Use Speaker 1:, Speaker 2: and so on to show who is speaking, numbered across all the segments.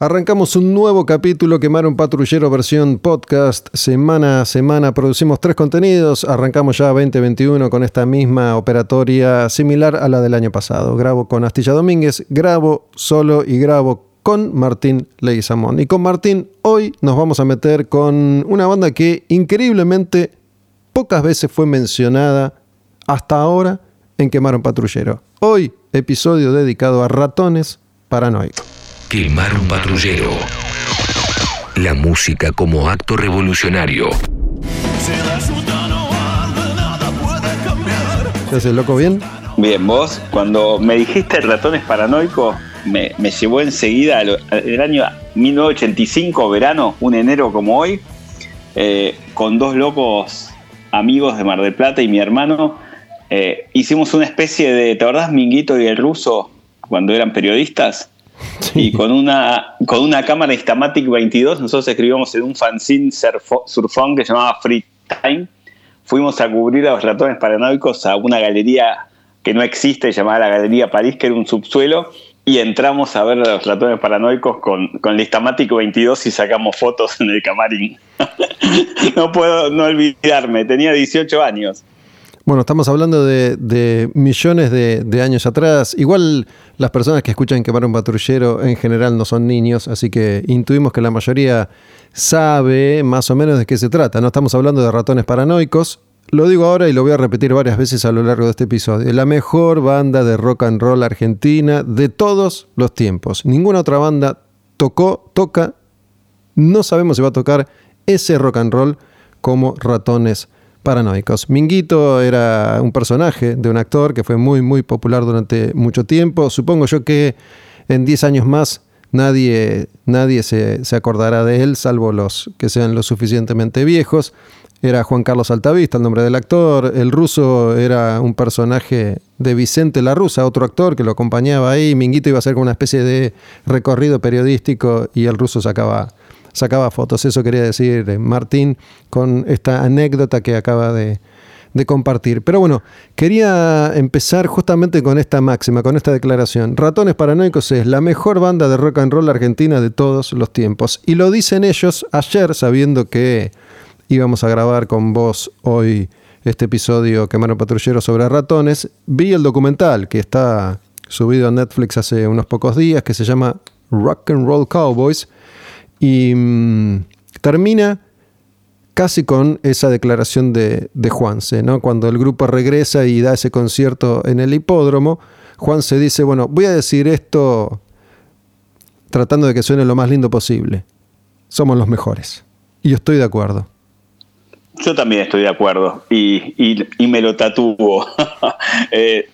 Speaker 1: Arrancamos un nuevo capítulo, Quemar un Patrullero versión podcast. Semana a semana producimos tres contenidos. Arrancamos ya 2021 con esta misma operatoria similar a la del año pasado. Grabo con Astilla Domínguez, grabo solo y grabo con Martín Leguizamón. Y con Martín hoy nos vamos a meter con una banda que increíblemente pocas veces fue mencionada hasta ahora en Quemar un Patrullero. Hoy, episodio dedicado a ratones paranoicos.
Speaker 2: Quemar un patrullero. La música como acto revolucionario.
Speaker 1: ¿Qué haces, loco? ¿Bien?
Speaker 3: Bien, vos, cuando me dijiste ratones paranoicos, me, me llevó enseguida al, al año 1985, verano, un enero como hoy, eh, con dos locos amigos de Mar del Plata y mi hermano. eh, hicimos una especie de, ¿te acordás Minguito y el ruso cuando eran periodistas? Y con una, con una cámara Instamatic 22, nosotros escribíamos en un fanzine surfón que se llamaba Free Time. Fuimos a cubrir a los ratones paranoicos a una galería que no existe, llamada la Galería París, que era un subsuelo. Y entramos a ver a los ratones paranoicos con, con la Instamatic 22 y sacamos fotos en el camarín. no puedo no olvidarme, tenía 18 años.
Speaker 1: Bueno, estamos hablando de, millones de, años atrás. Igual las personas que escuchan quemar un patrullero en general no son niños, así que intuimos que la mayoría sabe más o menos de qué se trata. No estamos hablando de ratones paranoicos. Lo digo ahora y lo voy a repetir varias veces a lo largo de este episodio. La mejor banda de rock and roll argentina de todos los tiempos. Ninguna otra banda tocó, toca, no sabemos si va a tocar ese rock and roll como ratones paranoicos. Minguito era un personaje de un actor que fue muy, muy popular durante mucho tiempo. Supongo yo que en 10 años más nadie, nadie se, se acordará de él, salvo los que sean lo suficientemente viejos. Era Juan Carlos Altavista, el nombre del actor. El ruso era un personaje de Vicente La Rusa, otro actor que lo acompañaba ahí. Minguito iba a hacer como una especie de recorrido periodístico y el ruso sacaba sacaba fotos. Eso quería decir eh, Martín con esta anécdota que acaba de, compartir. Pero bueno, quería empezar justamente con esta máxima, con esta declaración. Ratones Paranoicos es la mejor banda de rock and roll argentina de todos los tiempos. Y lo dicen ellos ayer, sabiendo que íbamos a grabar con vos hoy este episodio Quemar un Patrullero sobre ratones. Vi el documental que está subido a Netflix hace unos pocos días, que se llama Rock and Roll Cowboys y mm, termina casi con esa declaración de, Juanse, ¿no? Cuando el grupo regresa y da ese concierto en el hipódromo, Juanse dice, bueno, voy a decir esto tratando de que suene lo más lindo posible. Somos los mejores. Y yo estoy de acuerdo.
Speaker 3: Yo también estoy de acuerdo y, y- y me lo tatúo. Eh,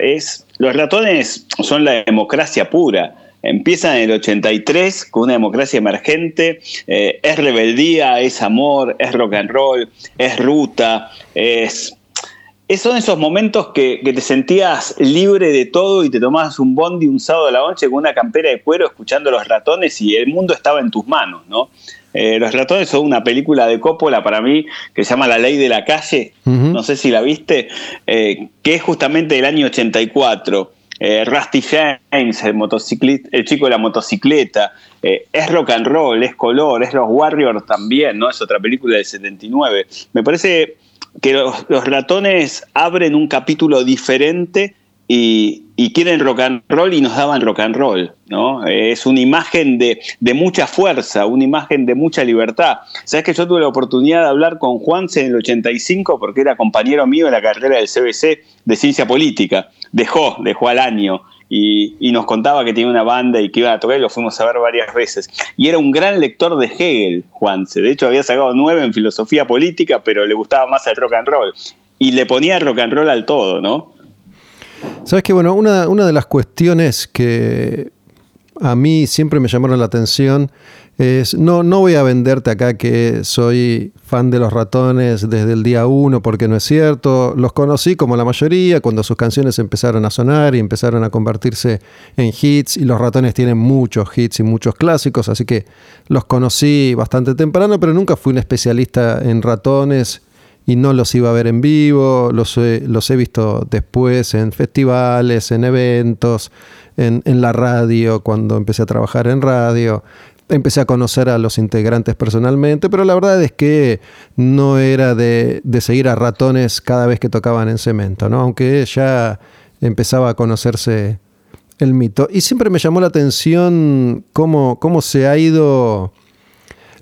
Speaker 3: es, los ratones son la democracia pura. Empiezan en el 83 con una democracia emergente. eh, es rebeldía, es amor, es rock and roll, es ruta, es... es- son esos momentos que, que te sentías libre de todo y te tomabas un bondi un sábado a la noche con una campera de cuero escuchando los ratones y el mundo estaba en tus manos, ¿no? Eh, Los ratones son una película de Coppola para mí que se llama La ley de la calle, no sé si la viste, eh, que es justamente del año 84. Eh, Rusty James, el, motociclista, el chico de la motocicleta, eh, es rock and roll, es color, es los Warriors también, ¿no? Es otra película del 79. Me parece que los, los ratones abren un capítulo diferente y, quieren rock and roll y nos daban rock and roll, ¿no? Es una imagen de, de mucha fuerza, una imagen de mucha libertad. Sabes que yo tuve la oportunidad de hablar con Juanse en el 85 porque era compañero mío en la carrera del CBC de ciencia política. Dejó, dejó al año. Y, y nos contaba que tenía una banda y que iban a tocar y lo fuimos a ver varias veces. Y era un gran lector de Hegel, Juanse. De hecho, había sacado nueve en filosofía política, pero le gustaba más el rock and roll. Y le ponía rock and roll al todo, ¿no?
Speaker 1: Sabes que, bueno, una, una de las cuestiones que a mí siempre me llamaron la atención es, no, no voy a venderte acá que soy fan de los ratones desde el día uno, porque no es cierto. Los conocí como la mayoría cuando sus canciones empezaron a sonar y empezaron a convertirse en hits, y los ratones tienen muchos hits y muchos clásicos, así que los conocí bastante temprano, pero nunca fui un especialista en ratones y no los iba a ver en vivo, los los he visto después en festivales, en eventos, en, la radio, cuando empecé a trabajar en radio. Empecé a conocer a los integrantes personalmente, pero la verdad es que no era de, de seguir a ratones cada vez que tocaban en cemento, ¿no? Aunque ya empezaba a conocerse el mito. Y siempre me llamó la atención cómo, cómo se ha ido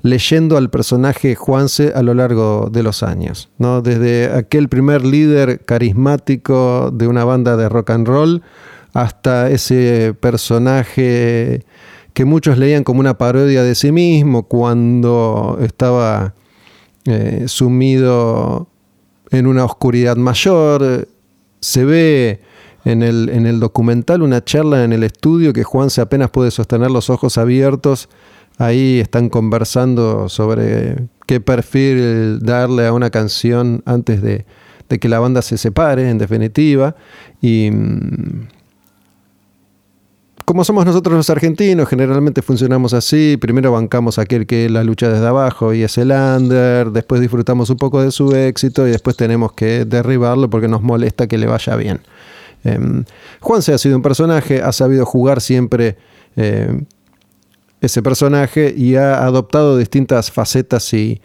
Speaker 1: leyendo al personaje Juanse a lo largo de los años. ¿no? Desde aquel primer líder carismático de una banda de rock and roll hasta ese personaje que muchos leían como una parodia de sí mismo cuando estaba eh, sumido en una oscuridad mayor. Se ve en el, en el documental una charla en el estudio que Juan se apenas puede sostener los ojos abiertos. Ahí están conversando sobre qué perfil darle a una canción antes de, que la banda se separe, en definitiva. Y mm, como somos nosotros los argentinos, generalmente funcionamos así. Primero bancamos a aquel que la lucha desde abajo y es el under, después disfrutamos un poco de su éxito y después tenemos que derribarlo porque nos molesta que le vaya bien. Em, Juanse ha sido un personaje, ha sabido jugar siempre em, ese personaje y ha adoptado distintas facetas y,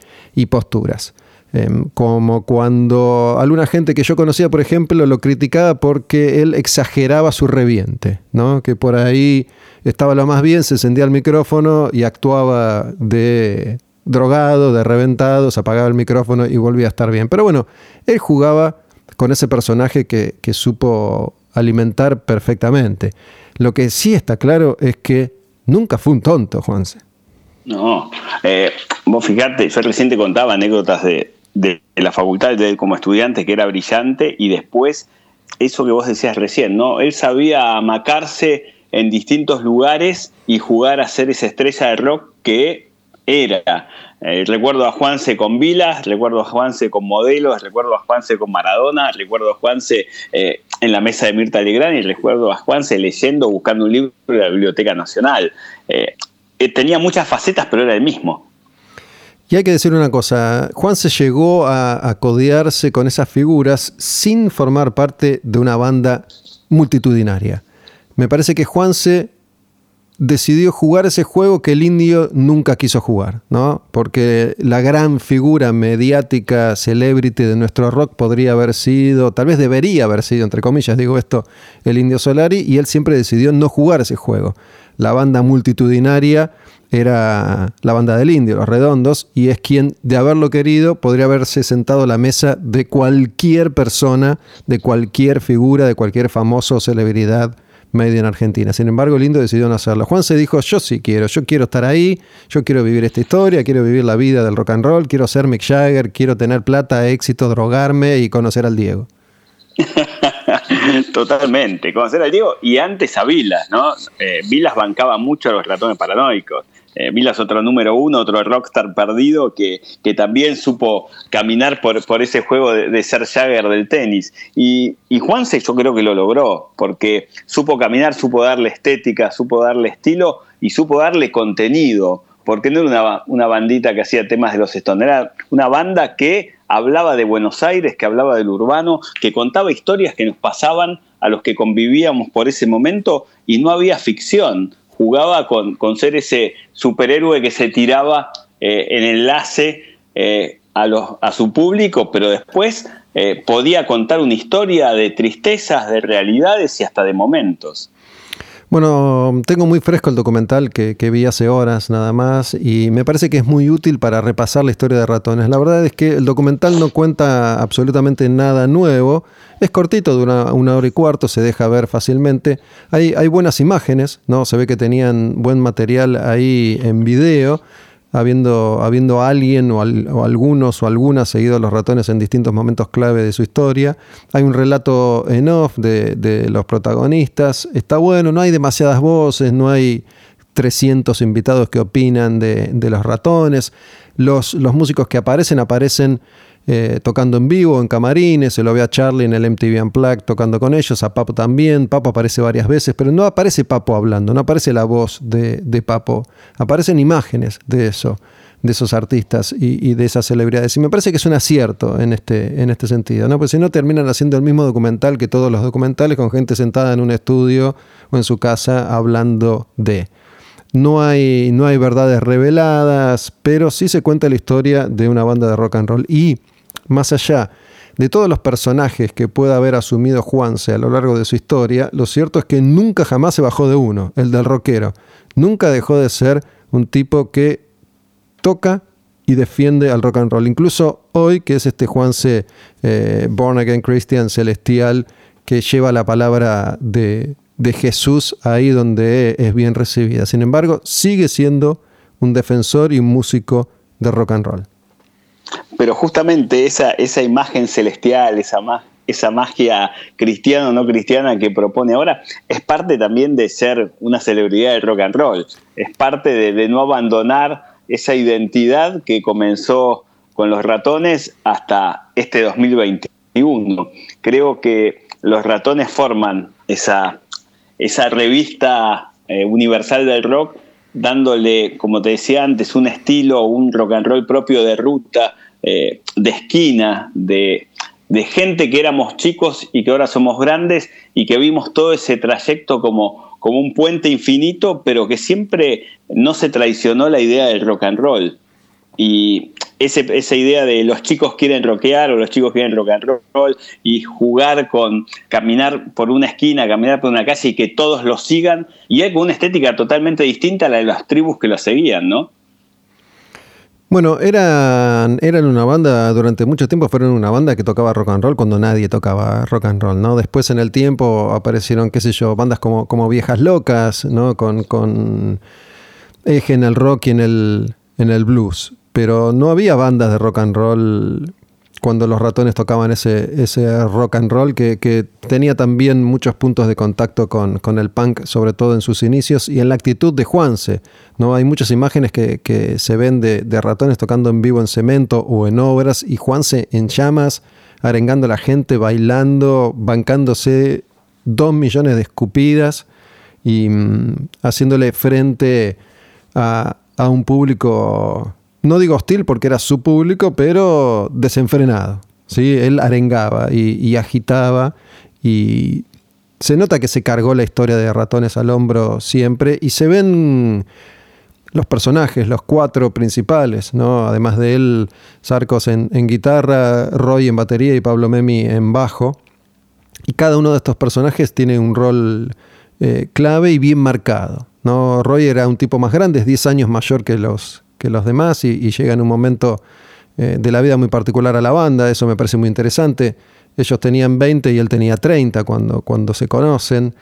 Speaker 1: posturas. Em, como cuando alguna gente que yo conocía, por ejemplo, lo criticaba porque él exageraba su reviente, ¿no? que por ahí estaba lo más bien, se encendía el micrófono y actuaba de drogado, de reventado, se apagaba el micrófono y volvía a estar bien. Pero bueno, él jugaba con ese personaje que, supo alimentar perfectamente. Lo que sí está claro es que nunca fue un tonto, Juanse.
Speaker 3: No, eh, vos fijate, yo recién te contaba anécdotas de, la facultad de él como estudiante que era brillante y después eso que vos decías recién, ¿no? Él sabía amacarse en distintos lugares y jugar a ser esa estrella de rock que era. Eh, recuerdo a Juanse con Vilas, recuerdo a Juanse con modelos, recuerdo a Juanse con Maradona, recuerdo a Juanse eh, en la mesa de Mirta Legrand y recuerdo a Juanse leyendo, buscando un libro de la Biblioteca Nacional. Eh, tenía muchas facetas, pero era el mismo.
Speaker 1: Y hay que decir una cosa, Juanse llegó a, a codearse con esas figuras sin formar parte de una banda multitudinaria. Me parece que Juanse decidió jugar ese juego que el indio nunca quiso jugar, ¿no? Porque la gran figura mediática, celebrity de nuestro rock podría haber sido, tal vez debería haber sido, entre comillas, digo esto, el indio Solari, y él siempre decidió no jugar ese juego. La banda multitudinaria era la banda del indio, los redondos, y es quien, de haberlo querido, podría haberse sentado a la mesa de cualquier persona, de cualquier figura, de cualquier famoso celebridad media en Argentina. Sin embargo, el indio decidió no hacerlo. Juan se dijo, yo sí quiero, yo quiero estar ahí, yo quiero vivir esta historia, quiero vivir la vida del rock and roll, quiero ser Mick Jagger, quiero tener plata, éxito, drogarme y conocer al Diego.
Speaker 3: Totalmente, conocer al Diego y antes a Vilas, ¿no? Eh, Vilas bancaba mucho a los ratones paranoicos. Eh, Vilas otro número uno, otro rockstar perdido que, que también supo caminar por, por ese juego de, ser Jagger del tenis. Y, y Juanse yo creo que lo logró, porque supo caminar, supo darle estética, supo darle estilo y supo darle contenido, porque no era una, una bandita que hacía temas de los Stones, una banda que hablaba de Buenos Aires, que hablaba del urbano, que contaba historias que nos pasaban a los que convivíamos por ese momento y no había ficción jugaba con, con ser ese superhéroe que se tiraba eh, en enlace eh, a, los, a su público, pero después eh, podía contar una historia de tristezas, de realidades y hasta de momentos.
Speaker 1: Bueno, tengo muy fresco el documental que, vi hace horas nada más y me parece que es muy útil para repasar la historia de ratones. La verdad es que el documental no cuenta absolutamente nada nuevo, es cortito, dura una hora y cuarto, se deja ver fácilmente. Hay, hay buenas imágenes, ¿no? se ve que tenían buen material ahí en video habiendo, habiendo alguien o, algunos o algunas seguido a los ratones en distintos momentos clave de su historia. Hay un relato en off de, los protagonistas. Está bueno, no hay demasiadas voces, no hay 300 invitados que opinan de, los ratones. Los, los músicos que aparecen aparecen eh, tocando en vivo, en camarines, se lo ve a Charlie en el MTV Unplugged tocando con ellos, a Papo también, Papo aparece varias veces, pero no aparece Papo hablando, no aparece la voz de, Papo, aparecen imágenes de eso. de esos artistas y, de esas celebridades. Y me parece que es un acierto en este, en este sentido, ¿no? Porque si no terminan haciendo el mismo documental que todos los documentales con gente sentada en un estudio o en su casa hablando de. No hay, no hay verdades reveladas, pero sí se cuenta la historia de una banda de rock and roll. Y más allá de todos los personajes que pueda haber asumido Juanse a lo largo de su historia, lo cierto es que nunca jamás se bajó de uno, el del rockero. Nunca dejó de ser un tipo que toca y defiende al rock and roll. Incluso hoy, que es este Juanse eh, Born Again Christian Celestial, que lleva la palabra de, de Jesús ahí donde es bien recibida. Sin embargo, sigue siendo un defensor y un músico de rock and roll.
Speaker 3: Pero justamente esa, esa imagen celestial, esa, esa magia cristiana o no cristiana que propone ahora, es parte también de ser una celebridad del rock and roll. Es parte de, no abandonar esa identidad que comenzó con los ratones hasta este 2021. Creo que los ratones forman esa, esa revista eh, universal del rock, dándole, como te decía antes, un estilo, un rock and roll propio de ruta, eh, de esquina, de, gente que éramos chicos y que ahora somos grandes y que vimos todo ese trayecto como como un puente infinito, pero que siempre no se traicionó la idea del rock and roll. Y esa idea de los chicos quieren rockear o los chicos quieren rock and roll y jugar con caminar por una esquina, caminar por una calle y que todos lo sigan, y hay una estética totalmente distinta a la de las tribus que lo seguían, ¿no?
Speaker 1: Bueno, eran, eran una banda, durante mucho tiempo fueron una banda que tocaba rock and roll cuando nadie tocaba rock and roll, ¿no? Después en el tiempo aparecieron, qué sé yo, bandas como, como Viejas Locas, ¿no? Con, con eje en el rock y en el, en el blues. Pero no había bandas de rock and roll cuando los ratones tocaban ese, ese rock and roll que, tenía también muchos puntos de contacto con, el punk, sobre todo en sus inicios y en la actitud de Juanse. ¿no? Hay muchas imágenes que, se ven de, ratones tocando en vivo en cemento o en obras y Juanse en llamas, arengando a la gente, bailando, bancándose dos millones de escupidas y mm, haciéndole frente a, a un público no digo hostil porque era su público, pero desenfrenado. ¿sí? Él arengaba y, agitaba y se nota que se cargó la historia de ratones al hombro siempre y se ven los personajes, los cuatro principales, ¿no? además de él, Sarcos en, guitarra, Roy en batería y Pablo Memi en bajo. Y cada uno de estos personajes tiene un rol eh, clave y bien marcado. ¿no? Roy era un tipo más grande, es 10 años mayor que los, que los demás y, llega en un momento eh, de la vida muy particular a la banda, eso me parece muy interesante. Ellos tenían 20 y él tenía 30 cuando, cuando se conocen.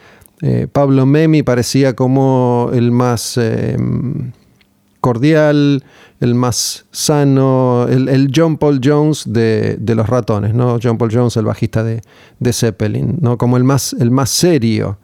Speaker 1: Eh, Pablo Memi parecía como el más eh, cordial, el más sano, el, John Paul Jones de, los ratones, ¿no? John Paul Jones, el bajista de, de Zeppelin, ¿no? Como el más, el más serio.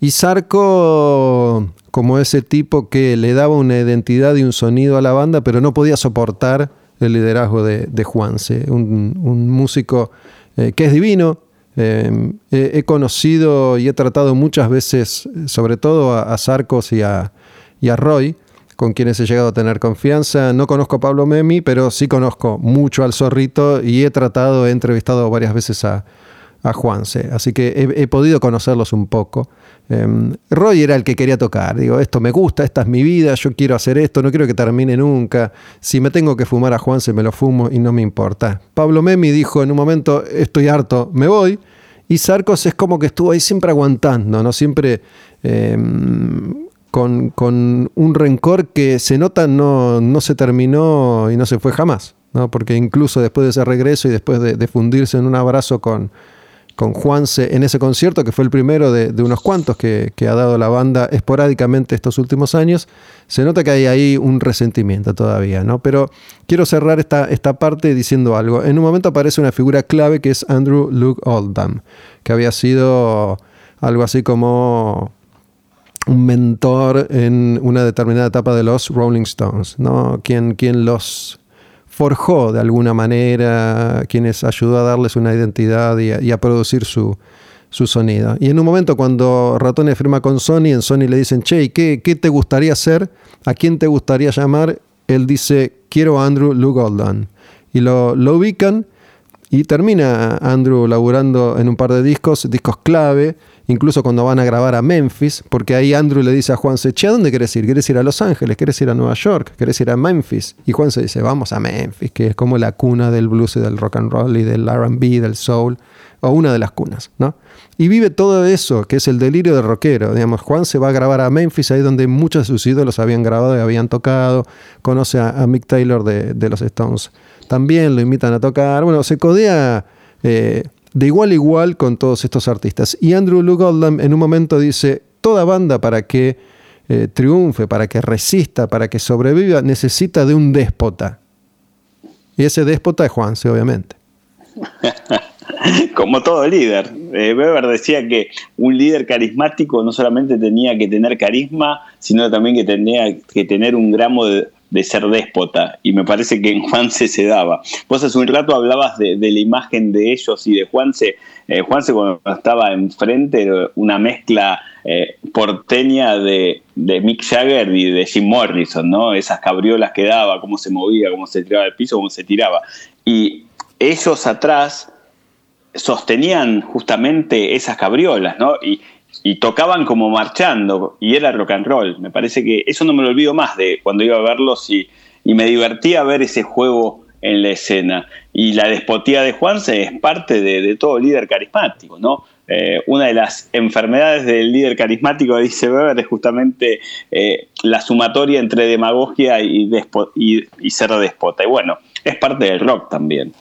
Speaker 1: Y Sarko como ese tipo que le daba una identidad y un sonido a la banda, pero no podía soportar el liderazgo de, Juanse, un, músico eh, que es divino. Eh, he, conocido y he tratado muchas veces, sobre todo a, Sarcos y a, y a Roy, con quienes he llegado a tener confianza. No conozco a Pablo Memi, pero sí conozco mucho al zorrito y he tratado, he entrevistado varias veces a, a Juanse, así que he, podido conocerlos un poco. Em, Roy era el que quería tocar, digo, esto me gusta, esta es mi vida, yo quiero hacer esto, no quiero que termine nunca, si me tengo que fumar a Juanse me lo fumo y no me importa. Pablo Memi dijo en un momento, estoy harto, me voy, y Sarcos es como que estuvo ahí siempre aguantando, ¿no? Siempre... Em, con, un rencor que se nota no, no se terminó y no se fue jamás, ¿no? porque incluso después de ese regreso y después de fundirse en un abrazo con, con Juanse en ese concierto, que fue el primero de, unos cuantos que, ha dado la banda esporádicamente estos últimos años, se nota que hay ahí un resentimiento todavía, ¿no? Pero quiero cerrar esta, esta parte diciendo algo. En un momento aparece una figura clave que es Andrew Luke Oldham, que había sido algo así como un mentor en una determinada etapa de los Rolling Stones, ¿no? Quien, los forjó de alguna manera, quienes ayudó a darles una identidad y a, producir su, sonido. Y en un momento cuando Ratones firma con Sony, en Sony le dicen, che, ¿qué, ¿qué te gustaría hacer? ¿A quién te gustaría llamar? él dice, quiero a Andrew Lou Goldan. Y lo, lo ubican y termina Andrew laburando en un par de discos, discos clave, incluso cuando van a grabar a Memphis, porque ahí Andrew le dice a Juan Che, ¿a dónde quieres ir? ¿Quieres ir a Los Ángeles? ¿Quieres ir a Nueva York? ¿Quieres ir a Memphis? Y Juan se dice, vamos a Memphis, que es como la cuna del blues y del rock and roll y del RB, del soul, o una de las cunas, ¿no? Y vive todo eso, que es el delirio del rockero. Digamos, Juan se va a grabar a Memphis, ahí donde muchos de sus ídolos habían grabado y habían tocado. Conoce a, Mick Taylor de, los Stones. También lo invitan a tocar. Bueno, se codea eh, de igual a igual con todos estos artistas. Y Andrew Lou Goldham en un momento dice, toda banda para que eh, triunfe, para que resista, para que sobreviva, necesita de un déspota. Y ese déspota es Juanse, obviamente.
Speaker 3: Como todo líder. Eh, Weber decía que un líder carismático no solamente tenía que tener carisma, sino también que tenía que tener un gramo de, ser déspota. Y me parece que en Juanse se daba. Vos hace un rato hablabas de, la imagen de ellos y de Juanse. Eh, Juanse cuando estaba enfrente una mezcla eh, porteña de, de, Mick Jagger y de Jim Morrison, ¿no? Esas cabriolas que daba, cómo se movía, cómo se tiraba al piso, cómo se tiraba. Y ellos atrás sostenían justamente esas cabriolas, ¿no? Y, tocaban como marchando, y era rock and roll. Me parece que eso no me lo olvido más de cuando iba a verlos y, me divertía ver ese juego en la escena. Y la despotía de Juanse es parte de, todo líder carismático, ¿no? Eh, una de las enfermedades del líder carismático, dice Weber, es justamente eh, la sumatoria entre demagogia y, y, y ser despota. Y bueno, es parte del rock también.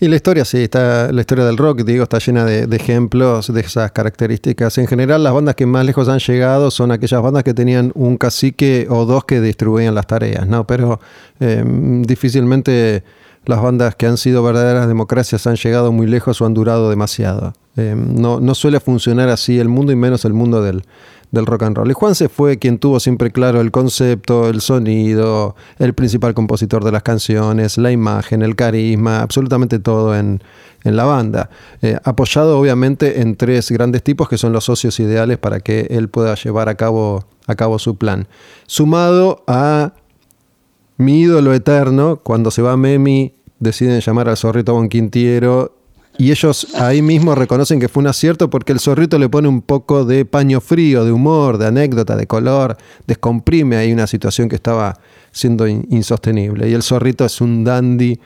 Speaker 1: Y la historia, sí, está, la historia del rock, digo, está llena de, ejemplos de esas características. En general, las bandas que más lejos han llegado son aquellas bandas que tenían un cacique o dos que distribuían las tareas, ¿no? Pero em, difícilmente las bandas que han sido verdaderas democracias han llegado muy lejos o han durado demasiado. Em, no, no suele funcionar así el mundo y menos el mundo del, del rock and roll. Y Juanse fue quien tuvo siempre claro el concepto, el sonido, el principal compositor de las canciones, la imagen, el carisma, absolutamente todo en, la banda. Eh, apoyado obviamente en tres grandes tipos que son los socios ideales para que él pueda llevar a cabo, a cabo su plan. Sumado a mi ídolo eterno, cuando se va Memi, deciden llamar al zorrito Bonquintiero y ellos ahí mismo reconocen que fue un acierto porque el zorrito le pone un poco de paño frío, de humor, de anécdota, de color, descomprime ahí una situación que estaba siendo insostenible. Y el zorrito es un dandy,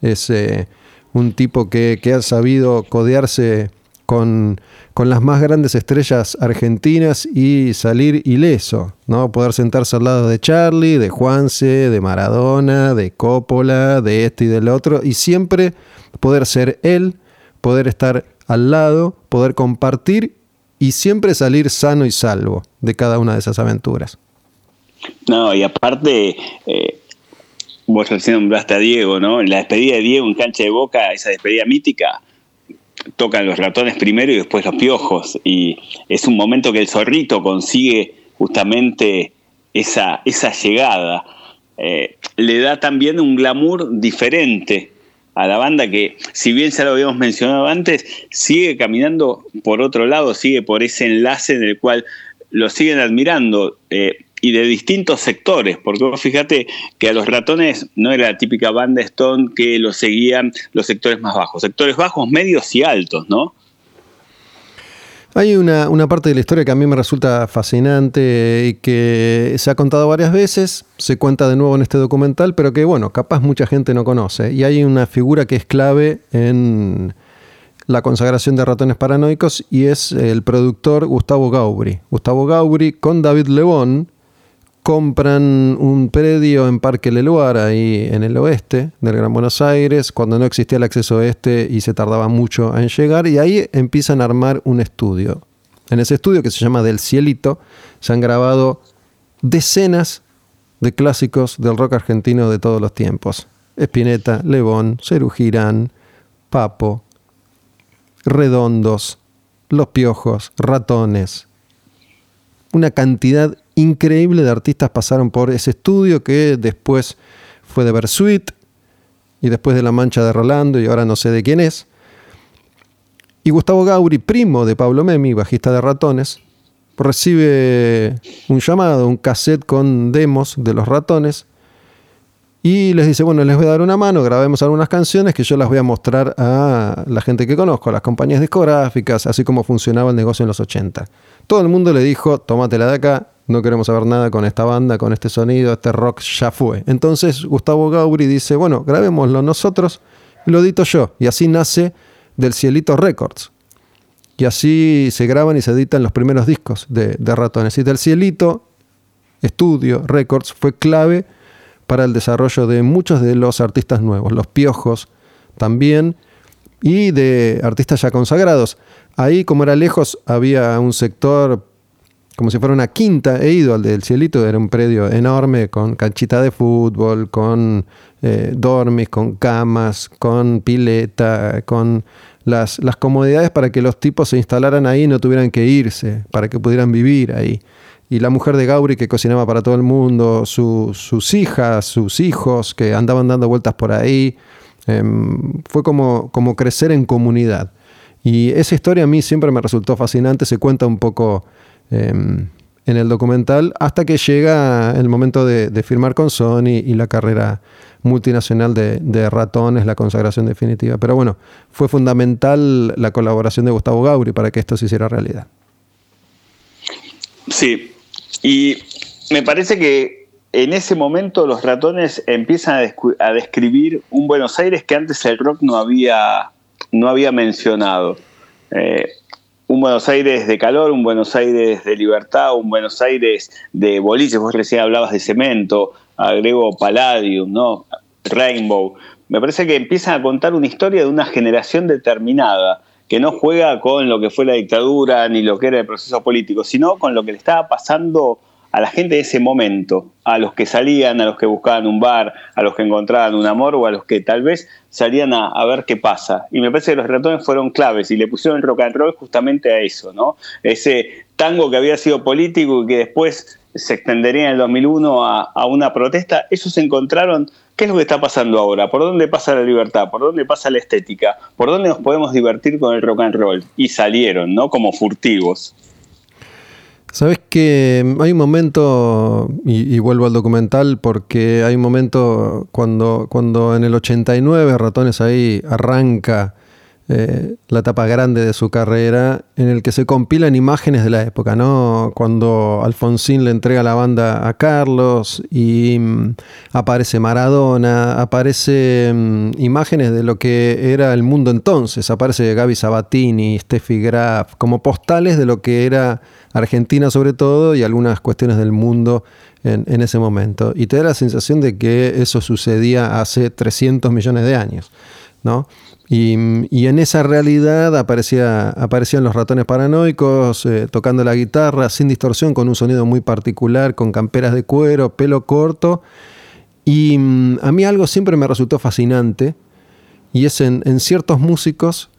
Speaker 1: es eh, un tipo que, ha sabido codearse con, con, las más grandes estrellas argentinas y salir ileso, ¿no? Poder sentarse al lado de Charlie, de Juanse, de Maradona, de Coppola, de este y del otro, y siempre poder ser él poder estar al lado, poder compartir y siempre salir sano y salvo de cada una de esas aventuras.
Speaker 3: No, y aparte, eh, vos recién nombraste a Diego, ¿no? La despedida de Diego en cancha de boca, esa despedida mítica, tocan los ratones primero y después los piojos. Y es un momento que el zorrito consigue justamente esa, esa llegada. Eh, le da también un glamour diferente a la banda que, si bien ya lo habíamos mencionado antes, sigue caminando por otro lado, sigue por ese enlace en el cual lo siguen admirando. Eh, y de distintos sectores, porque vos fíjate que a los ratones no era la típica banda Stone que lo seguían los sectores más bajos, sectores bajos, medios y altos, ¿no?
Speaker 1: Hay una, parte de la historia que a mí me resulta fascinante y que se ha contado varias veces, se cuenta de nuevo en este documental, pero que bueno, capaz mucha gente no conoce. Y hay una figura que es clave en la consagración de ratones paranoicos y es el productor Gustavo Gaubri. Gustavo Gaubri con David Lebón compran un predio en Parque Leluar, ahí en el oeste del Gran Buenos Aires, cuando no existía el acceso oeste y se tardaba mucho en llegar, y ahí empiezan a armar un estudio. En ese estudio que se llama Del Cielito, se han grabado decenas de clásicos del rock argentino de todos los tiempos. Espineta, Lebón, Cerú Girán, Papo, Redondos, Los Piojos, Ratones. Una cantidad increíble de artistas pasaron por ese estudio que después fue de Bersuit y después de La Mancha de Rolando y ahora no sé de quién es. Y Gustavo Gauri, primo de Pablo Memi, bajista de Ratones, recibe un llamado, un cassette con demos de los ratones Y les dice, bueno, les voy a dar una mano, grabemos algunas canciones que yo las voy a mostrar a la gente que conozco, a las compañías discográficas, así como funcionaba el negocio en los 80. Todo el mundo le dijo, tómatela de acá, no queremos saber nada con esta banda, con este sonido, este rock ya fue. Entonces Gustavo Gauri dice, bueno, grabémoslo nosotros y lo edito yo. Y así nace Del Cielito Records. Y así se graban y se editan los primeros discos de, de Ratones. Y Del Cielito Estudio Records fue clave para el desarrollo de muchos de los artistas nuevos, los piojos también, y de artistas ya consagrados. Ahí, como era lejos, había un sector como si fuera una quinta. He ido al del Cielito, era un predio enorme con canchita de fútbol, con eh, dormis, con camas, con pileta, con las, las comodidades para que los tipos se instalaran ahí y no tuvieran que irse, para que pudieran vivir ahí y la mujer de Gauri que cocinaba para todo el mundo, sus hijas, sus hijos que andaban dando vueltas por ahí. Em, fue como, como crecer en comunidad. Y esa historia a mí siempre me resultó fascinante, se cuenta un poco em, en el documental, hasta que llega el momento de, firmar con Sony y la carrera multinacional de, de, ratones, la consagración definitiva. Pero bueno, fue fundamental la colaboración de Gustavo Gauri para que esto se hiciera realidad.
Speaker 3: Sí, y me parece que en ese momento los ratones empiezan a, describir un Buenos Aires que antes el rock no había, no había mencionado. Eh, un Buenos Aires de calor, un Buenos Aires de libertad, un Buenos Aires de boliches, vos recién hablabas de cemento, agrego Palladium, ¿no? Rainbow. Me parece que empiezan a contar una historia de una generación determinada que no juega con lo que fue la dictadura ni lo que era el proceso político, sino con lo que le estaba pasando a la gente de ese momento, a los que salían, a los que buscaban un bar, a los que encontraban un amor o a los que tal vez salían a, ver qué pasa. Y me parece que los ratones fueron claves y le pusieron rock and roll justamente a eso, ¿no? Ese tango que había sido político y que después se extendería en el 2001 a, a una protesta, esos encontraron ¿Qué es lo que está pasando ahora? ¿Por dónde pasa la libertad? ¿Por dónde pasa la estética? ¿Por dónde nos podemos divertir con el rock and roll? Y salieron, ¿no? Como furtivos.
Speaker 1: Sabes que hay un momento, y, vuelvo al documental, porque hay un momento cuando, cuando en el 89 Ratones ahí arranca eh, la etapa grande de su carrera, en el que se compilan imágenes de la época, ¿no? Cuando Alfonsín le entrega la banda a Carlos y mm, aparece Maradona, aparece mm, imágenes de lo que era el mundo entonces, aparece Gaby Sabatini, Steffi Graf, como postales de lo que era Argentina sobre todo y algunas cuestiones del mundo en, en ese momento. Y te da la sensación de que eso sucedía hace 300 millones de años, ¿no? Y, en esa realidad aparecía, aparecían los ratones paranoicos eh, tocando la guitarra sin distorsión, con un sonido muy particular, con camperas de cuero, pelo corto. Y mm, a mí algo siempre me resultó fascinante, y es en, en ciertos músicos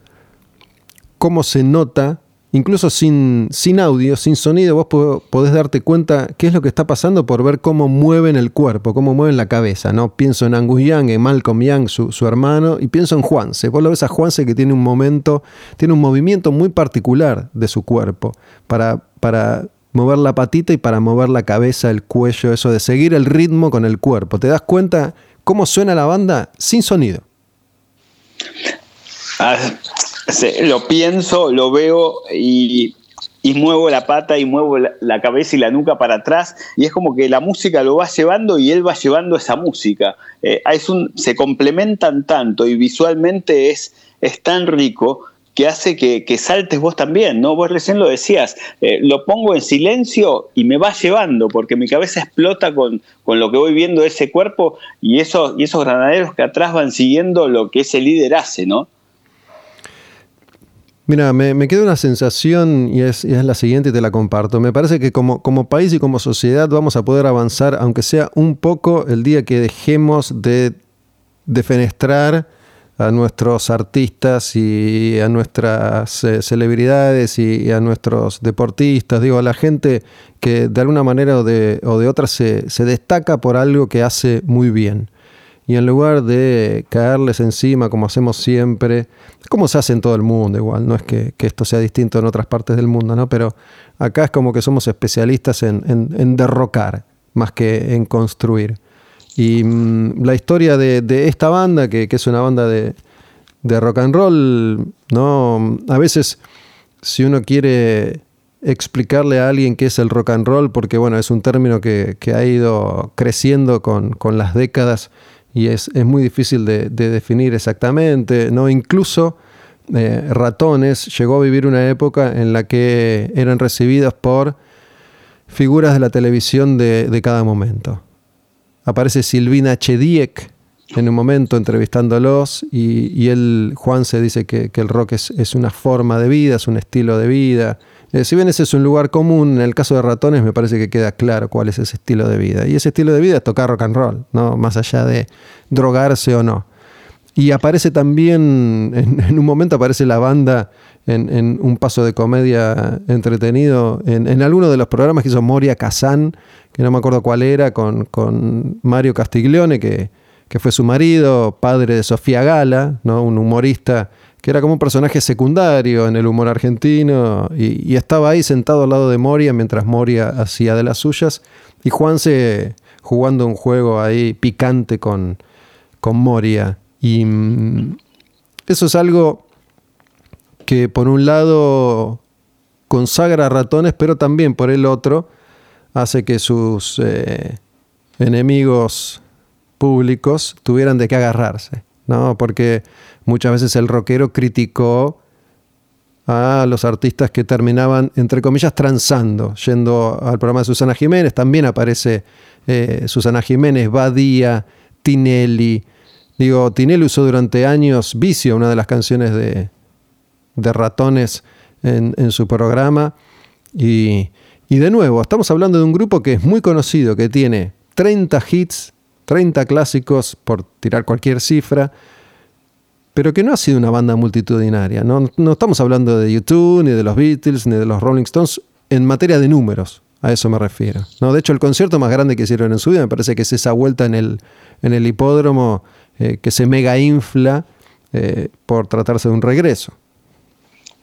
Speaker 1: cómo se nota incluso sin, sin audio, sin sonido, vos podés darte cuenta qué es lo que está pasando por ver cómo mueven el cuerpo, cómo mueven la cabeza. ¿no? Pienso en Angus Young, en Malcolm Young, su, hermano, y pienso en Juanse. Vos lo ves a Juanse que tiene un momento, tiene un movimiento muy particular de su cuerpo para, para mover la patita y para mover la cabeza, el cuello, eso de seguir el ritmo con el cuerpo. ¿Te das cuenta cómo suena la banda sin sonido?
Speaker 3: Ah, lo pienso, lo veo y, muevo la pata y muevo la, cabeza y la nuca para atrás y es como que la música lo va llevando y él va llevando esa música. Eh, es un, se complementan tanto y visualmente es, es tan rico que hace que, saltes vos también, ¿no? Vos recién lo decías, eh, lo pongo en silencio y me va llevando, porque mi cabeza explota con, con, lo que voy viendo ese cuerpo y, eso, y esos granaderos que atrás van siguiendo lo que ese líder hace, ¿no?
Speaker 1: Mira, me, queda una sensación y es, la siguiente y te la comparto. Me parece que como, como país y como sociedad vamos a poder avanzar, aunque sea un poco, el día que dejemos de defenestrar a nuestros artistas y a nuestras eh, celebridades y, a nuestros deportistas, digo, a la gente que de alguna manera o de, o de otra se, se destaca por algo que hace muy bien y en lugar de caerles encima como hacemos siempre, como se hace en todo el mundo igual, no es que, esto sea distinto en otras partes del mundo, ¿no? Pero acá es como que somos especialistas en, derrocar más que en construir. Y mm, la historia de, esta banda, que, es una banda de, rock and roll, ¿no? A veces, si uno quiere explicarle a alguien qué es el rock and roll, porque bueno, es un término que, ha ido creciendo con, las décadas y es, muy difícil de, definir exactamente, ¿no? Incluso eh, Ratones llegó a vivir una época en la que eran recibidas por figuras de la televisión de cada momento aparece Silvina Chediek en un momento entrevistándolos y, y él, Juan, se dice que, el rock es, una forma de vida, es un estilo de vida. Eh, si bien ese es un lugar común, en el caso de ratones me parece que queda claro cuál es ese estilo de vida. Y ese estilo de vida es tocar rock and roll, ¿no? más allá de drogarse o no. Y aparece también, en, un momento aparece la banda en, un paso de comedia entretenido, en, en alguno de los programas que hizo Moria Kazan, que no me acuerdo cuál era, con, Mario Castiglione, que, fue su marido, padre de Sofía Gala, ¿no? un humorista que era como un personaje secundario en el humor argentino, y, estaba ahí sentado al lado de Moria mientras Moria hacía de las suyas, y Juanse jugando un juego ahí picante con, con Moria. Y mm, eso es algo que por un lado consagra ratones, pero también por el otro hace que sus eh, enemigos públicos tuvieran de qué agarrarse, ¿no? Porque muchas veces el rockero criticó a los artistas que terminaban, entre comillas, transando, yendo al programa de Susana Jiménez, también aparece eh, Susana Jiménez, Badía, Tinelli. Digo, Tinelli usó durante años Vicio, una de las canciones de, de ratones en, en su programa, y, y de nuevo, estamos hablando de un grupo que es muy conocido, que tiene 30 hits, 30 clásicos, por tirar cualquier cifra, pero que no ha sido una banda multitudinaria. No, estamos hablando de YouTube, ni de los Beatles, ni de los Rolling Stones, en materia de números. A eso me refiero. ¿no? De hecho, el concierto más grande que hicieron en su vida me parece que es esa vuelta en el, en el hipódromo eh, que se mega infla eh, por tratarse de un regreso.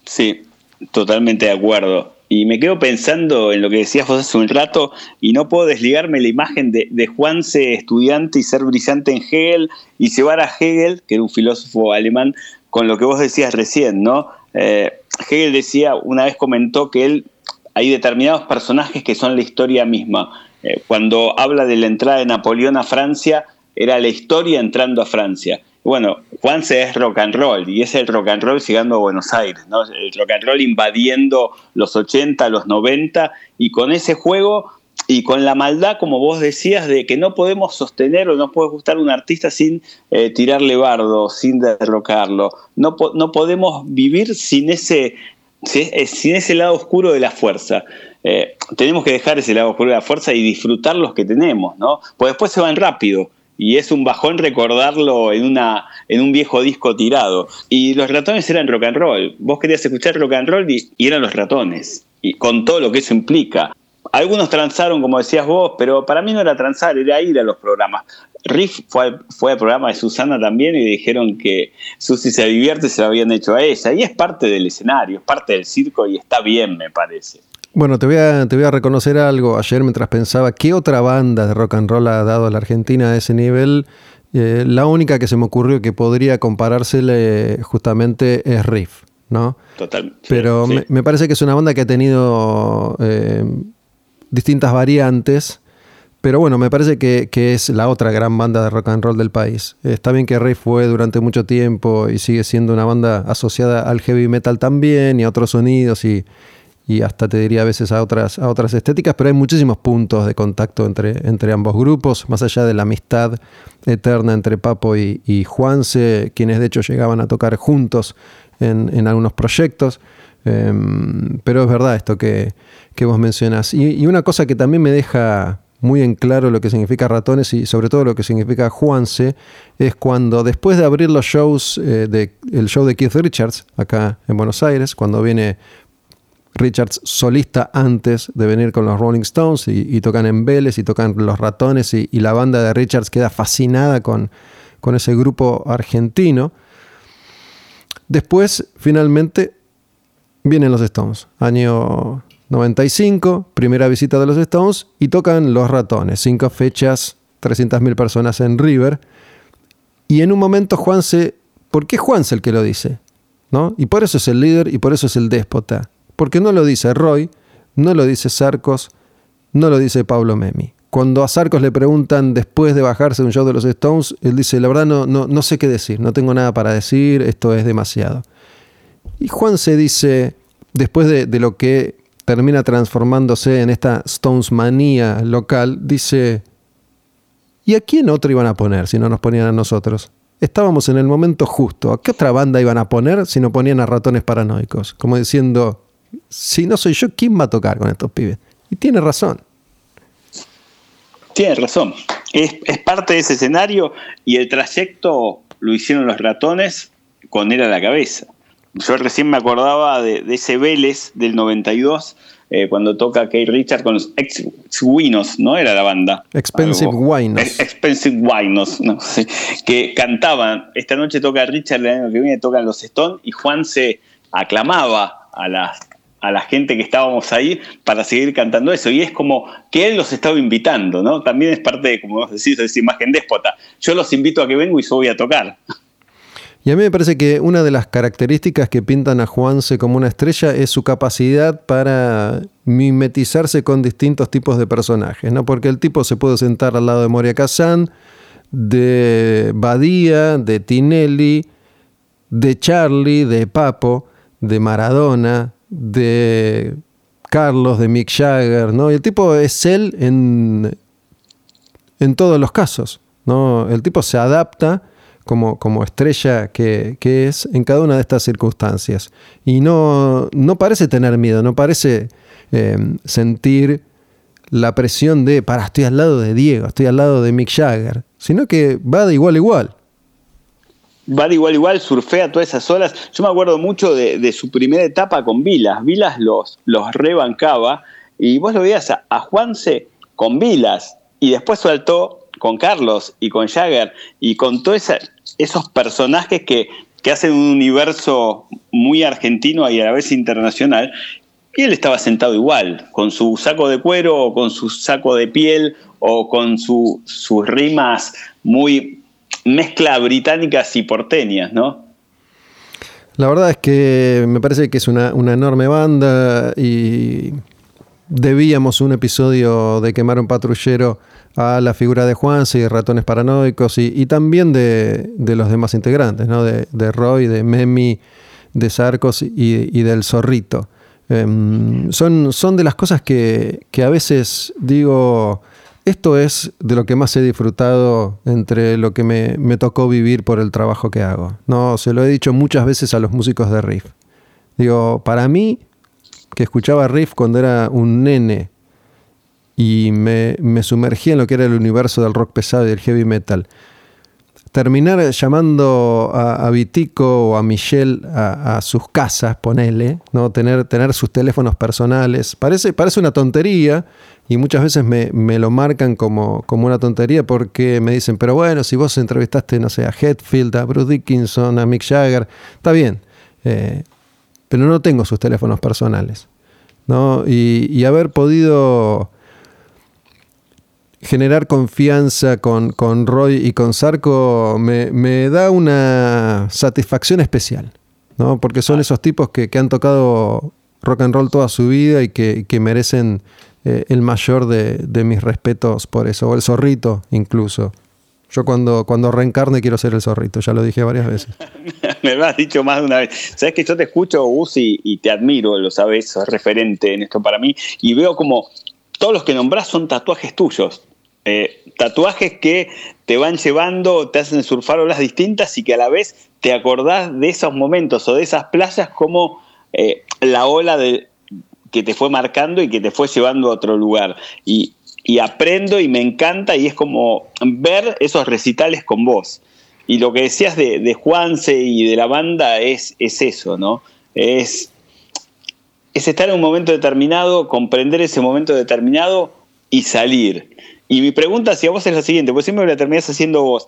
Speaker 3: Sí, totalmente de acuerdo. Y me quedo pensando en lo que decías vos hace un rato y no puedo desligarme la imagen de, de Juanse estudiante y ser brillante en Hegel y llevar a Hegel, que era un filósofo alemán, con lo que vos decías recién, ¿no? Eh, Hegel decía, una vez comentó que él, hay determinados personajes que son la historia misma. Eh, cuando habla de la entrada de Napoleón a Francia, era la historia entrando a Francia. Bueno, Juanse es rock and roll y es el rock and roll llegando a Buenos Aires, ¿no? El rock and roll invadiendo los 80, los 90 y con ese juego y con la maldad, como vos decías, de que no podemos sostener o no puede gustar un artista sin eh, tirarle bardo, sin derrocarlo. No, no podemos vivir sin ese, eh, sin ese lado oscuro de la fuerza. Eh, tenemos que dejar ese lado oscuro de la fuerza y disfrutar los que tenemos, ¿no? Pues después se van rápido y es un bajón recordarlo en, una, en un viejo disco tirado. Y los ratones eran rock and roll. Vos querías escuchar rock and roll y, eran los ratones, y con todo lo que eso implica. Algunos transaron, como decías vos, pero para mí no era transar, era ir a los programas. Riff fue, fue al programa de Susana también y dijeron que Susi se divierte, se lo habían hecho a ella. Y es parte del escenario, es parte del circo y está bien, me parece.
Speaker 1: Bueno, te voy, a, te voy a reconocer algo. Ayer mientras pensaba, ¿qué otra banda de rock and roll ha dado a la Argentina a ese nivel? Eh, la única que se me ocurrió que podría comparársele justamente es Riff, ¿no?
Speaker 3: Total.
Speaker 1: Pero Me, parece que es una banda que ha tenido eh, distintas variantes. Pero bueno, me parece que, que, es la otra gran banda de rock and roll del país. Está bien que Riff fue durante mucho tiempo y sigue siendo una banda asociada al heavy metal también y a otros sonidos y, y hasta te diría a veces a otras, a otras estéticas, pero hay muchísimos puntos de contacto entre, entre ambos grupos, más allá de la amistad eterna entre Papo y, Juanse, quienes de hecho llegaban a tocar juntos en, algunos proyectos. Em, pero es verdad esto que, vos mencionas. Y, una cosa que también me deja muy en claro lo que significa ratones y sobre todo lo que significa Juanse, es cuando después de abrir los shows, eh, de, el show de Keith Richards acá en Buenos Aires, cuando viene Richards solista antes de venir con los Rolling Stones y, tocan en Vélez y tocan Los Ratones y, la banda de Richards queda fascinada con, con, ese grupo argentino. Después, finalmente, vienen los Stones, año 95, primera visita de los Stones y tocan Los Ratones, cinco fechas 300.000 personas en River. Y en un momento Juanse, ¿por qué Juanse el que lo dice? ¿No? Y por eso es el líder y por eso es el déspota. Porque no lo dice Roy, no lo dice Sarcos, no lo dice Pablo Memi. Cuando a Sarcos le preguntan después de bajarse de un show de los Stones, él dice, la verdad no, no, no sé qué decir, no tengo nada para decir, esto es demasiado. Y Juan se dice, después de, de lo que termina transformándose en esta Stones manía local, dice, ¿y a quién otro iban a poner si no nos ponían a nosotros? Estábamos en el momento justo. ¿A qué otra banda iban a poner si no ponían a ratones paranoicos? Como diciendo, si no soy yo, ¿quién va a tocar con estos pibes? Y tiene razón.
Speaker 3: Tiene razón. Es, parte de ese escenario y el trayecto lo hicieron los ratones con él a la cabeza. Yo recién me acordaba de, ese Vélez del 92, eh, cuando toca Kate Richard con los ex Winos, ¿no? Era la banda.
Speaker 1: Expensive Winos.
Speaker 3: Expensive Winos, ¿no? que cantaban. Esta noche toca Richard, el año que viene tocan los Stones y Juan se aclamaba a las a la gente que estábamos ahí para seguir cantando eso. Y es como que él los estaba invitando, ¿no? También es parte de, como vos decís, esa imagen déspota. Yo los invito a que vengo y yo voy a tocar.
Speaker 1: Y a mí me parece que una de las características que pintan a Juanse como una estrella es su capacidad para mimetizarse con distintos tipos de personajes, ¿no? Porque el tipo se puede sentar al lado de Moria Kazan, de Badía, de Tinelli, de Charlie, de Papo, de Maradona, de Carlos, de Mick Jagger, ¿no? Y el tipo es él en, en todos los casos, ¿no? El tipo se adapta como, como estrella que, es en cada una de estas circunstancias. Y no, no parece tener miedo, no parece em, sentir la presión de, para, estoy al lado de Diego, estoy al lado de Mick Jagger, sino que va de igual a igual
Speaker 3: va igual igual, surfea todas esas olas. Yo me acuerdo mucho de, su primera etapa con Vilas. Vilas los, los rebancaba y vos lo veías a, Juanse con Vilas y después saltó con Carlos y con Jagger y con todos esos personajes que, que hacen un universo muy argentino y a la vez internacional. Y él estaba sentado igual, con su saco de cuero o con su saco de piel o con sus rimas muy mezcla británicas y porteñas, ¿no?
Speaker 1: La verdad es que me parece que es una, enorme banda y debíamos un episodio de quemar un patrullero a la figura de Juanse y de ratones paranoicos y, también de, los demás integrantes, ¿no? de, Roy, de Memi, de Sarcos y, del Zorrito. Em, son, son de las cosas que, que a veces digo, esto es de lo que más he disfrutado entre lo que me, tocó vivir por el trabajo que hago. No, se lo he dicho muchas veces a los músicos de riff. Digo, para mí, que escuchaba riff cuando era un nene y me, me sumergí en lo que era el universo del rock pesado y del heavy metal, terminar llamando a, Vitico o a Michelle a, sus casas, ponele, ¿no? tener, tener sus teléfonos personales, parece, parece una tontería y muchas veces me, lo marcan como, como, una tontería porque me dicen, pero bueno, si vos entrevistaste, no sé, a Hetfield, a Bruce Dickinson, a Mick Jagger, está bien, eh, pero no tengo sus teléfonos personales. ¿no? y haber podido generar confianza con, con, Roy y con Sarco me, da una satisfacción especial, ¿no? Porque son ah. esos tipos que, han tocado rock and roll toda su vida y que, merecen eh, el mayor de, mis respetos por eso, o el zorrito incluso. Yo cuando, cuando reencarne quiero ser el zorrito, ya lo dije varias veces.
Speaker 3: Me lo has dicho más de una vez. Sabes que yo te escucho, Gus, y, te admiro, lo sabes, sos referente en esto para mí, y veo como todos los que nombrás son tatuajes tuyos. Eh, tatuajes que te van llevando, te hacen surfar olas distintas y que a la vez te acordás de esos momentos o de esas playas como eh, la ola de, que te fue marcando y que te fue llevando a otro lugar. Y, aprendo y me encanta y es como ver esos recitales con vos. Y lo que decías de, Juanse y de la banda es, es eso, ¿no? Es, es estar en un momento determinado, comprender ese momento determinado y salir. Y mi pregunta hacia vos es la siguiente, pues siempre me la terminás haciendo vos.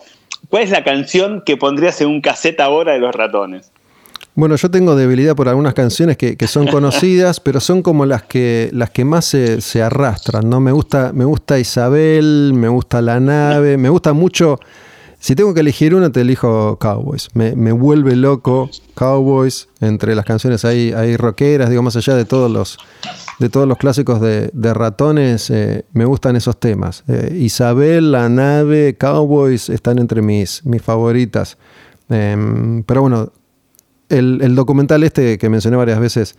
Speaker 3: ¿Cuál es la canción que pondrías en un cassette ahora de los ratones?
Speaker 1: Bueno, yo tengo debilidad por algunas canciones que, son conocidas, pero son como las que, las que más se, arrastran, ¿no? Me gusta, me gusta Isabel, me gusta La Nave, me gusta mucho. Si tengo que elegir una, te elijo Cowboys. Me, vuelve loco Cowboys. Entre las canciones hay, hay rockeras, digo, más allá de todos los, de todos los clásicos de, ratones, eh, me gustan esos temas. Eh, Isabel, La Nave, Cowboys están entre mis, mis favoritas. Em, pero bueno, el, documental este que mencioné varias veces,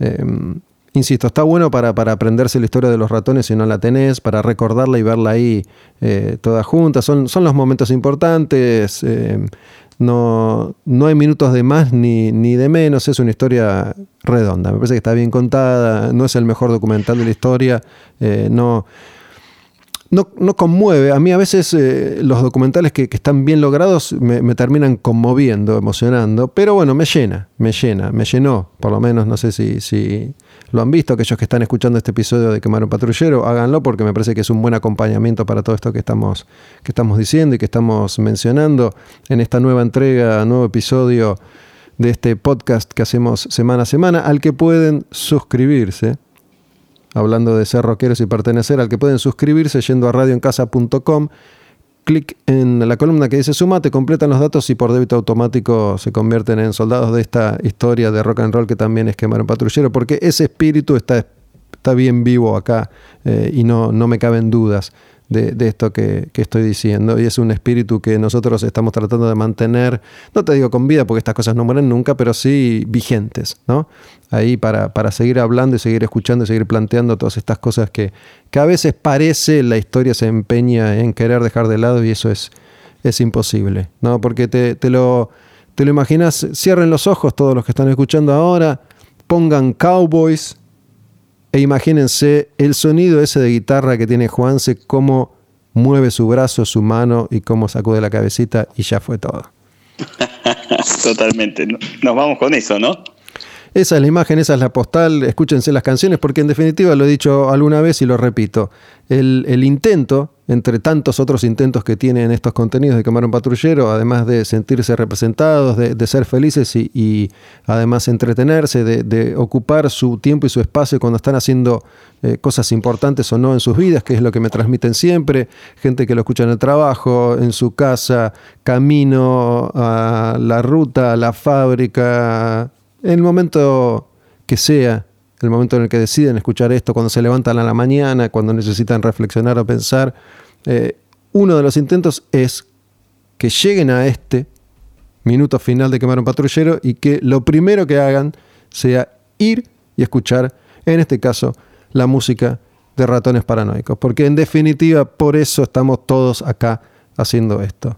Speaker 1: em, insisto, está bueno para, aprenderse la historia de los ratones si no la tenés, para recordarla y verla ahí eh, toda junta. Son, son los momentos importantes. Em, no, no hay minutos de más ni, ni de menos, es una historia redonda. Me parece que está bien contada, no es el mejor documental de la historia, eh, no, no, conmueve. A mí a veces eh, los documentales que, están bien logrados me, terminan conmoviendo, emocionando, pero bueno, me llena, me llena, me llenó, por lo menos, no sé si, si lo han visto, aquellos que están escuchando este episodio de Quemar un Patrullero, háganlo porque me parece que es un buen acompañamiento para todo esto que estamos, que estamos diciendo y que estamos mencionando en esta nueva entrega, nuevo episodio de este podcast que hacemos semana a semana, al que pueden suscribirse hablando de ser rockeros y pertenecer, al que pueden suscribirse yendo a radioencasa.com. Clic en la columna que dice suma, te completan los datos y por débito automático se convierten en soldados de esta historia de rock and roll que también es quemar un patrullero, porque ese espíritu está, está bien vivo acá eh, y no, no me caben dudas de, esto que, estoy diciendo. Y es un espíritu que nosotros estamos tratando de mantener, no te digo con vida porque estas cosas no mueren nunca, pero sí vigentes, ¿no? Ahí para, para seguir hablando y seguir escuchando y seguir planteando todas estas cosas que, que a veces parece la historia se empeña en querer dejar de lado y eso es, es imposible, ¿no? Porque te, te lo, te lo imaginas, cierren los ojos todos los que están escuchando ahora, pongan cowboys e imagínense el sonido ese de guitarra que tiene Juanse, cómo mueve su brazo, su mano y cómo sacude la cabecita y ya fue todo.
Speaker 3: Totalmente. Nos vamos con eso, ¿no?
Speaker 1: Esa es la imagen, esa es la postal, escúchense las canciones, porque en definitiva lo he dicho alguna vez y lo repito, el, intento, entre tantos otros intentos que tienen estos contenidos de Quemar un Patrullero, además de sentirse representados, de, ser felices y, además entretenerse, de, ocupar su tiempo y su espacio cuando están haciendo eh, cosas importantes o no en sus vidas, que es lo que me transmiten siempre, gente que lo escucha en el trabajo, en su casa, camino a la ruta, a la fábrica, en el momento que sea, el momento en el que deciden escuchar esto, cuando se levantan a la mañana, cuando necesitan reflexionar o pensar, eh, uno de los intentos es que lleguen a este minuto final de quemar un patrullero y que lo primero que hagan sea ir y escuchar, en este caso, la música de ratones paranoicos. Porque en definitiva, por eso estamos todos acá haciendo esto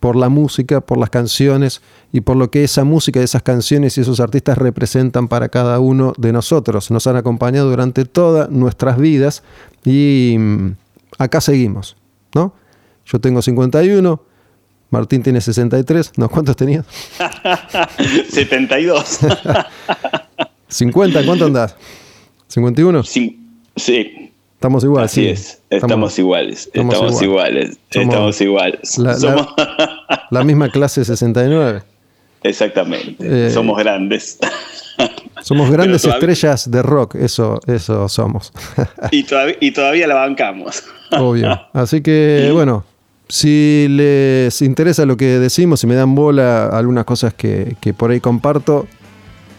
Speaker 1: por la música, por las canciones y por lo que esa música, esas canciones y esos artistas representan para cada uno de nosotros. Nos han acompañado durante todas nuestras vidas y mm, acá seguimos, ¿no? Yo tengo 51, Martín tiene 63, ¿no? ¿Cuántos tenías?
Speaker 3: 72.
Speaker 1: 50, ¿cuánto andás? ¿51?
Speaker 3: Sí.
Speaker 1: Estamos iguales.
Speaker 3: Así es, estamos, iguales, estamos, iguales, estamos iguales.
Speaker 1: La, Somos... la, misma clase 69.
Speaker 3: Exactamente, eh, somos grandes.
Speaker 1: Somos grandes estrellas de rock, eso, eso somos.
Speaker 3: y, todavía, y todavía la bancamos.
Speaker 1: Obvio. Así que, bueno, si les interesa lo que decimos, si me dan bola algunas cosas que, que por ahí comparto,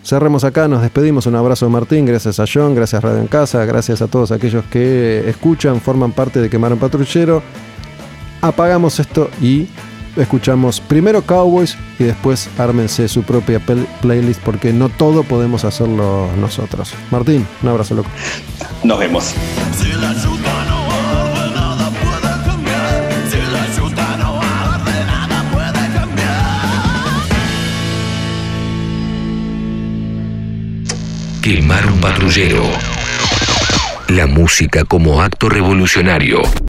Speaker 1: Cerremos acá, nos despedimos. Un abrazo de Martín, gracias a John, gracias a Radio en Casa, gracias a todos aquellos que escuchan, forman parte de Quemar un Patrullero. Apagamos esto y escuchamos primero Cowboys y después ármense su propia playlist porque no todo podemos hacerlo nosotros. Martín, un abrazo loco.
Speaker 3: Nos vemos.
Speaker 2: Quemar un patrullero. La música como acto revolucionario.